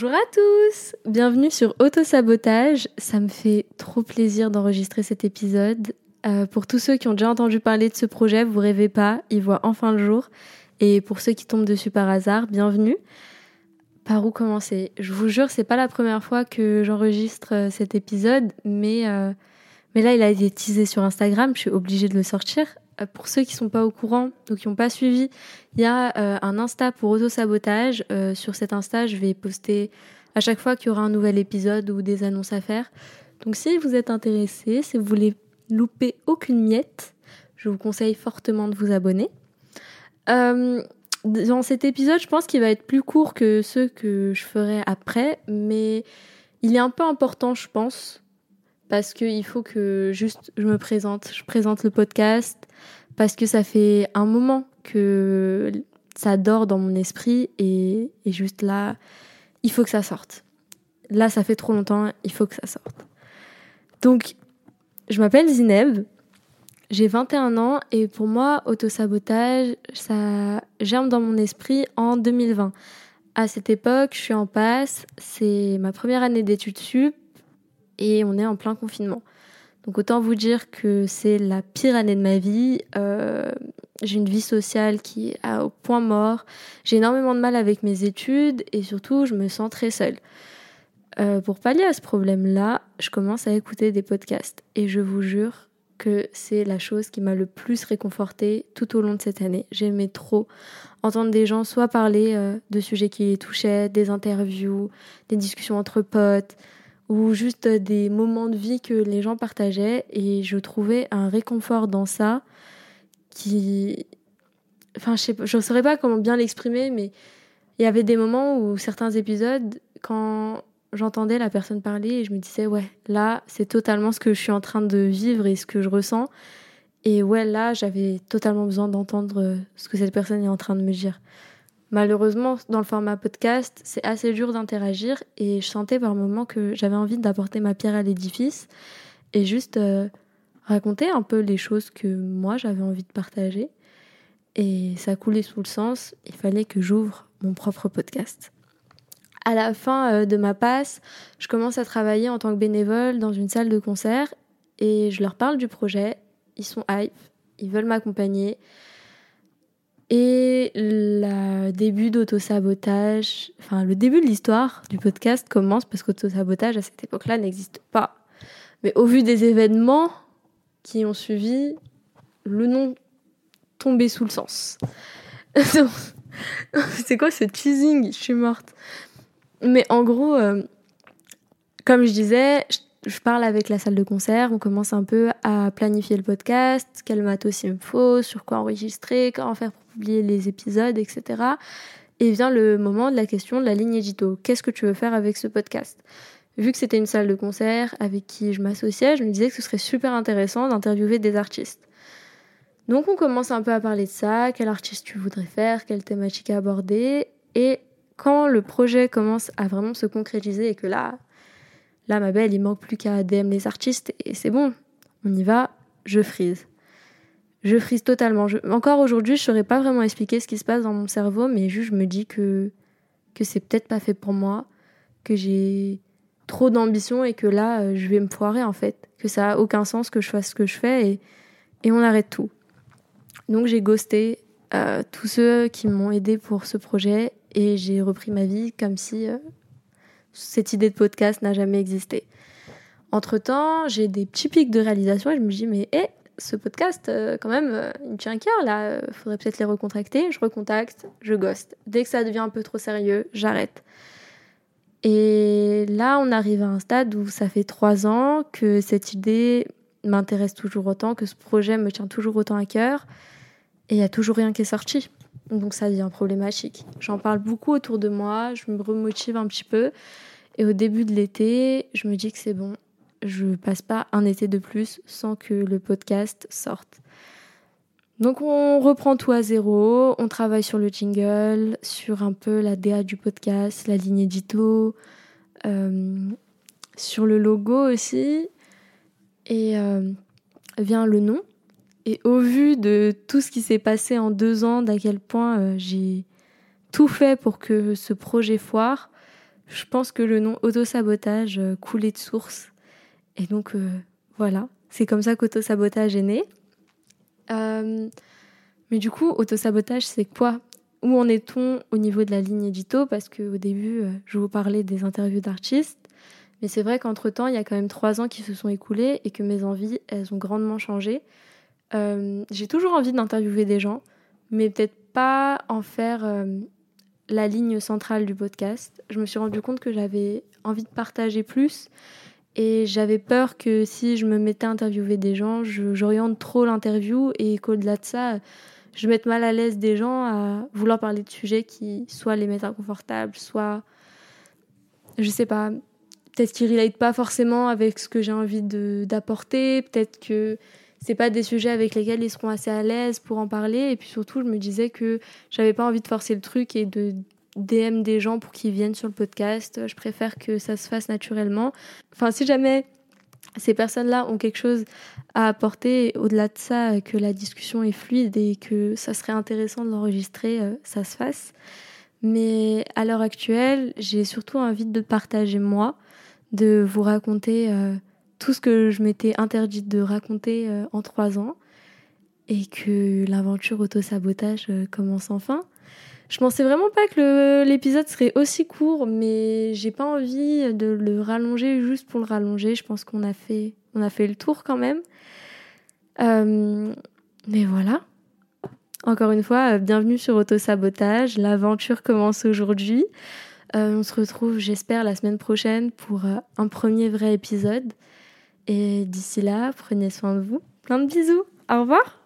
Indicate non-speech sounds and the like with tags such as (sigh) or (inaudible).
Bonjour à tous Bienvenue sur Autosabotage. Ça me fait trop plaisir d'enregistrer cet épisode. Euh, pour tous ceux qui ont déjà entendu parler de ce projet, vous rêvez pas, il voit enfin le jour. Et pour ceux qui tombent dessus par hasard, bienvenue. Par où commencer? Je vous jure, c'est pas la première fois que j'enregistre euh, cet épisode, mais, euh, mais là il a été teasé sur Instagram, je suis obligée de le sortir. Euh, pour ceux qui sont pas au courant, donc qui n'ont pas suivi, il y a euh, un Insta pour auto-sabotage. Euh, sur cet Insta, je vais poster à chaque fois qu'il y aura un nouvel épisode ou des annonces à faire. Donc si vous êtes intéressé, si vous voulez louper aucune miette, je vous conseille fortement de vous abonner. dans cet épisode, je pense qu'il va être plus court que ceux que je ferai après, mais il est un peu important, je pense, parce qu'il faut que juste je me présente, je présente le podcast, parce que ça fait un moment que ça dort dans mon esprit et, juste là, il faut que ça sorte. Là, ça fait trop longtemps, il faut que ça sorte. Donc, je m'appelle Zineb, j'ai 21 ans et pour moi, autosabotage, ça germe dans mon esprit en 2020. À cette époque, je suis en passe, c'est ma première année d'études sup et on est en plein confinement. Donc autant vous dire que c'est la pire année de ma vie. Euh, j'ai une vie sociale qui est au point mort. J'ai énormément de mal avec mes études et surtout je me sens très seule. Euh, pour pallier à ce problème-là, je commence à écouter des podcasts et je vous jure que c'est la chose qui m'a le plus réconfortée tout au long de cette année. J'aimais trop entendre des gens soit parler euh, de sujets qui les touchaient, des interviews, des discussions entre potes, ou juste des moments de vie que les gens partageaient. Et je trouvais un réconfort dans ça qui enfin je sais je saurais pas comment bien l'exprimer mais il y avait des moments où certains épisodes quand j'entendais la personne parler et je me disais ouais là c'est totalement ce que je suis en train de vivre et ce que je ressens. Et ouais là j'avais totalement besoin d'entendre ce que cette personne est en train de me dire Malheureusement, dans le format podcast, c'est assez dur d'interagir et je sentais par moments que j'avais envie d'apporter ma pierre à l'édifice et juste euh, raconter un peu les choses que moi j'avais envie de partager. Et ça coulait sous le sens, il fallait que j'ouvre mon propre podcast. À la fin euh, de ma passe, je commence à travailler en tant que bénévole dans une salle de concert et je leur parle du projet. Ils sont hype, ils veulent m'accompagner. Et début d'autosabotage, enfin le début de l'histoire du podcast commence parce qu'autosabotage à cette époque-là n'existe pas. Mais au vu des événements qui ont suivi, le nom tombait sous le sens. (laughs) C'est quoi ce teasing? Je suis morte. Mais en gros, euh, comme je disais, je parle avec la salle de concert, on commence un peu à planifier le podcast, quel matos il me faut, sur quoi enregistrer, comment faire pour publier les épisodes, etc. Et vient le moment de la question de la ligne édito. Qu'est-ce que tu veux faire avec ce podcast? Vu que c'était une salle de concert avec qui je m'associais, je me disais que ce serait super intéressant d'interviewer des artistes. Donc on commence un peu à parler de ça, quel artiste tu voudrais faire, quelle thématique aborder. Et quand le projet commence à vraiment se concrétiser et que là, Là, ma belle, il manque plus qu'à DM les artistes et c'est bon. On y va, je frise. Je frise totalement. Encore aujourd'hui, je saurais pas vraiment expliquer ce qui se passe dans mon cerveau, mais juste je me dis que, que c'est peut-être pas fait pour moi, que j'ai trop d'ambition et que là, euh, je vais me foirer en fait. Que ça a aucun sens que je fasse ce que je fais et, et on arrête tout. Donc j'ai ghosté euh, tous ceux qui m'ont aidé pour ce projet et j'ai repris ma vie comme si euh, cette idée de podcast n'a jamais existé. Entre-temps, j'ai des petits pics de réalisation et je me dis, mais hé, ce podcast, euh, quand même, euh, il me tient un cœur là, euh, faudrait peut-être les recontacter. Je recontacte, je ghost. Dès que ça devient un peu trop sérieux, j'arrête. Et là, on arrive à un stade où ça fait trois ans que cette idée m'intéresse toujours autant, que ce projet me tient toujours autant à cœur, et il n'y a toujours rien qui est sorti. Donc ça devient problématique. J'en parle beaucoup autour de moi, je me remotive un petit peu. Et au début de l'été, je me dis que c'est bon, je passe pas un été de plus sans que le podcast sorte. Donc on reprend tout à zéro, on travaille sur le jingle, sur un peu la DA du podcast, la ligne édito, euh, sur le logo aussi, et euh, vient le nom. Et au vu de tout ce qui s'est passé en deux ans, d'à quel point euh, j'ai tout fait pour que ce projet foire, je pense que le nom auto-sabotage euh, coulait de source. Et donc euh, voilà, c'est comme ça qu'auto-sabotage est né. Euh, mais du coup, auto-sabotage, c'est quoi? Où en est-on au niveau de la ligne édito? Parce qu'au début, je vous parlais des interviews d'artistes. Mais c'est vrai qu'entre-temps, il y a quand même trois ans qui se sont écoulés et que mes envies, elles ont grandement changé. J'ai toujours envie d'interviewer des gens, mais peut-être pas en faire la ligne centrale du podcast. Je me suis rendu compte que j'avais envie de partager plus et j'avais peur que si je me mettais à interviewer des gens, j'oriente trop l'interview et qu'au-delà de ça, je mette mal à l'aise des gens à vouloir parler de sujets qui soit les mettent inconfortables, soit je sais pas, peut-être qu'ils relate pas forcément avec ce que j'ai envie d'apporter, peut-être que c'est pas des sujets avec lesquels ils seront assez à l'aise pour en parler. Et puis surtout, je me disais que j'avais pas envie de forcer le truc et de DM des gens pour qu'ils viennent sur le podcast. Je préfère que ça se fasse naturellement. Enfin, si jamais ces personnes-là ont quelque chose à apporter, au-delà de ça, que la discussion est fluide et que ça serait intéressant de l'enregistrer, euh, ça se fasse. Mais à l'heure actuelle, j'ai surtout envie de partager moi, de vous raconter euh, tout ce que je m'étais interdite de raconter euh, en trois ans et que l'aventure auto-sabotage euh, commence enfin. Je pensais vraiment pas que l'épisode serait aussi court, mais j'ai pas envie de le rallonger juste pour le rallonger. Je pense qu'on a fait, on a fait le tour quand même. Euh, mais voilà. Encore une fois, bienvenue sur Auto-Sabotage. L'aventure commence aujourd'hui. on se retrouve, j'espère, la semaine prochaine pour un premier vrai épisode. Et d'ici là, prenez soin de vous. Plein de bisous. Au revoir.